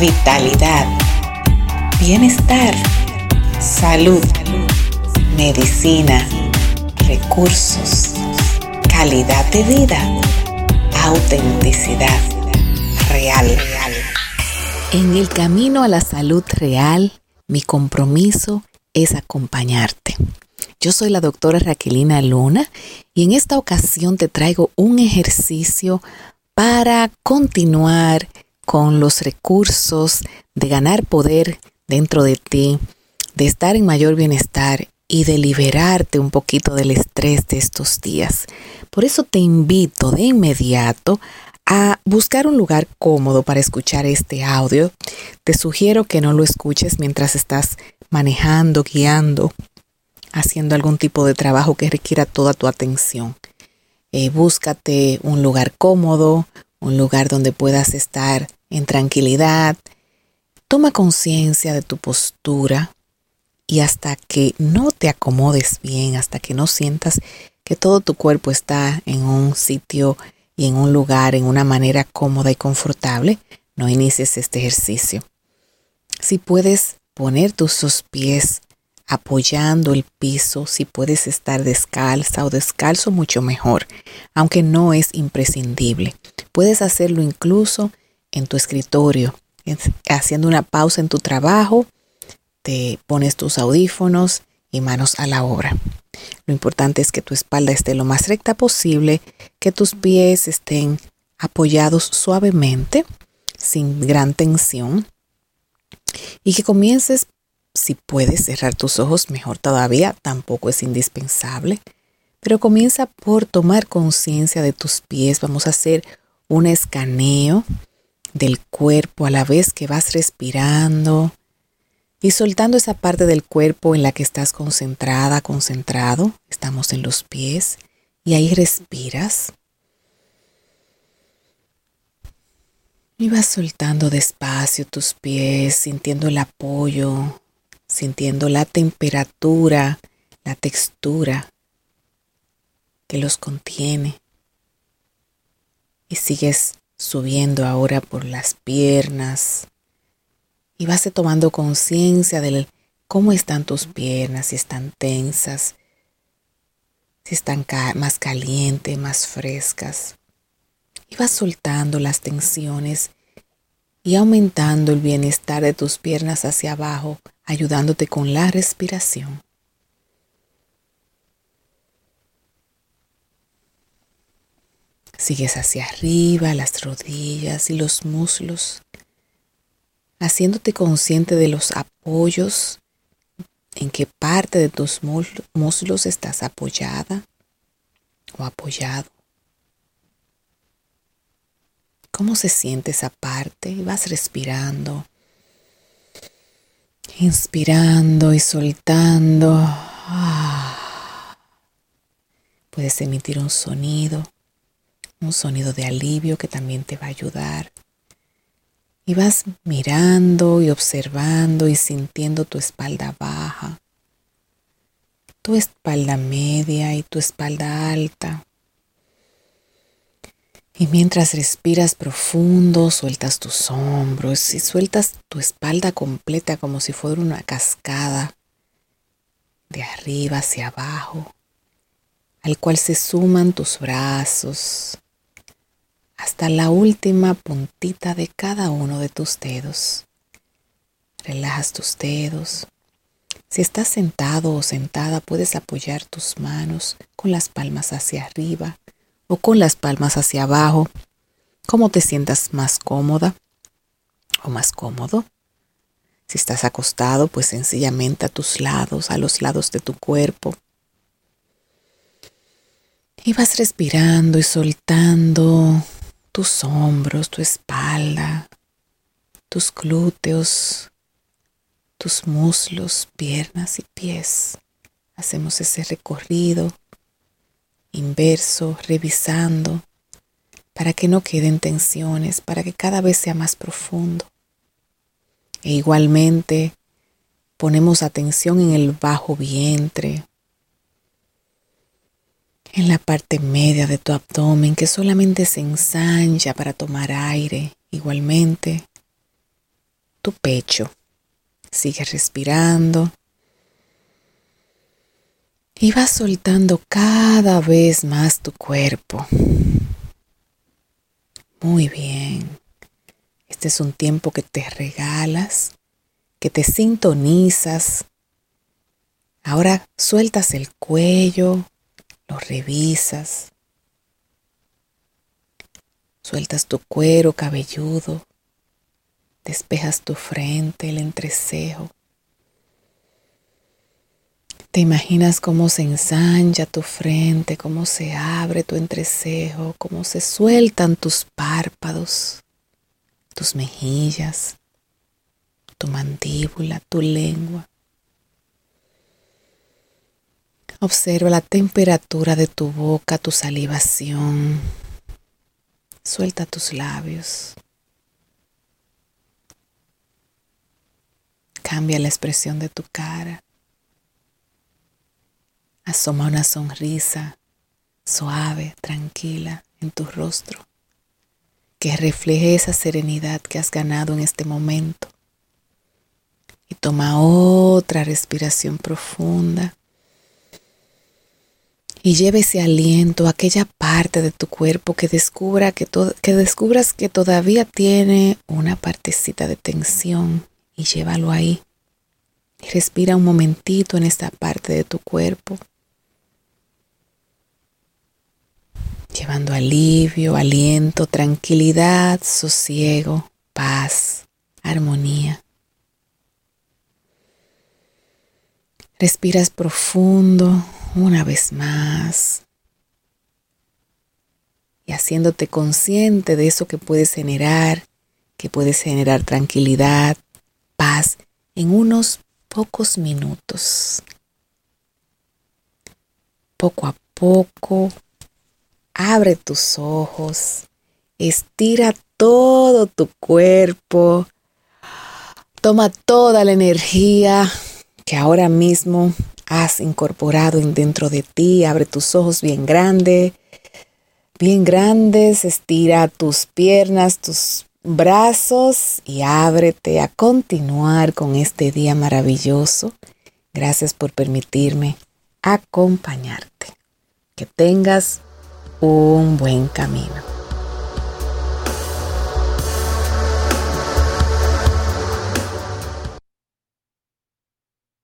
vitalidad, bienestar, salud, medicina, recursos, calidad de vida, autenticidad real. En el camino a la salud real, mi compromiso es acompañarte. Yo soy la doctora Raquelina Luna y en esta ocasión te traigo un ejercicio para continuar con los recursos de ganar poder dentro de ti, de estar en mayor bienestar y de liberarte un poquito del estrés de estos días. Por eso te invito de inmediato a buscar un lugar cómodo para escuchar este audio. Te sugiero que no lo escuches mientras estás manejando, guiando, haciendo algún tipo de trabajo que requiera toda tu atención. Eh, búscate un lugar cómodo, un lugar donde puedas estar en tranquilidad. Toma conciencia de tu postura y hasta que no te acomodes bien, hasta que no sientas que todo tu cuerpo está en un sitio y en un lugar, en una manera cómoda y confortable, no inicies este ejercicio. Si puedes poner tus dos pies apoyando el piso, si puedes estar descalza o descalzo, mucho mejor, aunque no es imprescindible. Puedes hacerlo incluso en tu escritorio, haciendo una pausa en tu trabajo, te pones tus audífonos y manos a la obra. Lo importante es que tu espalda esté lo más recta posible, que tus pies estén apoyados suavemente, sin gran tensión, y que comiences, si puedes cerrar tus ojos, mejor todavía, tampoco es indispensable, pero comienza por tomar conciencia de tus pies. Vamos a hacer un escaneo del cuerpo a la vez que vas respirando y soltando esa parte del cuerpo en la que estás concentrada, concentrado. Estamos en los pies y ahí respiras. Y vas soltando despacio tus pies, sintiendo el apoyo, sintiendo la temperatura, la textura que los contiene. Y sigues subiendo ahora por las piernas y vas tomando conciencia de cómo están tus piernas, si están tensas, si están más calientes, más frescas. Y vas soltando las tensiones y aumentando el bienestar de tus piernas hacia abajo, ayudándote con la respiración. Sigues hacia arriba, las rodillas y los muslos, haciéndote consciente de los apoyos, en qué parte de tus muslos estás apoyada o apoyado. ¿Cómo se siente esa parte? Vas respirando, inspirando y soltando. Ah. Puedes emitir un sonido un sonido de alivio que también te va a ayudar. Y vas mirando y observando y sintiendo tu espalda baja, tu espalda media y tu espalda alta. Y mientras respiras profundo, sueltas tus hombros y sueltas tu espalda completa como si fuera una cascada de arriba hacia abajo, al cual se suman tus brazos, hasta la última puntita de cada uno de tus dedos. Relajas tus dedos. Si estás sentado o sentada, puedes apoyar tus manos con las palmas hacia arriba o con las palmas hacia abajo, como te sientas más cómoda o más cómodo. Si estás acostado, pues sencillamente a tus lados, a los lados de tu cuerpo. Y vas respirando y soltando tus hombros, tu espalda, tus glúteos, tus muslos, piernas y pies. Hacemos ese recorrido inverso, revisando, para que no queden tensiones, para que cada vez sea más profundo. E igualmente ponemos atención en el bajo vientre, en la parte media de tu abdomen que solamente se ensancha para tomar aire. Igualmente, tu pecho. Sigue respirando. Y vas soltando cada vez más tu cuerpo. Muy bien. Este es un tiempo que te regalas, que te sintonizas. Ahora sueltas el cuello, lo revisas. Sueltas tu cuero cabelludo, despejas tu frente, el entrecejo. Te imaginas cómo se ensancha tu frente, cómo se abre tu entrecejo, cómo se sueltan tus párpados, tus mejillas, tu mandíbula, tu lengua. Observa la temperatura de tu boca, tu salivación. Suelta tus labios. Cambia la expresión de tu cara. Asoma una sonrisa suave, tranquila en tu rostro, que refleje esa serenidad que has ganado en este momento. Y toma otra respiración profunda y lleve ese aliento a aquella parte de tu cuerpo que, descubra que, que descubras que todavía tiene una partecita de tensión y llévalo ahí. Respira un momentito en esta parte de tu cuerpo. Llevando alivio, aliento, tranquilidad, sosiego, paz, armonía. Respiras profundo una vez más y haciéndote consciente de eso que puedes generar, que puedes generar tranquilidad, paz en unos pocos minutos. Poco a poco, abre tus ojos, estira todo tu cuerpo, toma toda la energía que ahora mismo has incorporado dentro de ti. Abre tus ojos bien grandes, bien grandes, estira tus piernas, tus brazos y ábrete a continuar con este día maravilloso. Gracias por permitirme acompañarte. Que tengas un buen camino.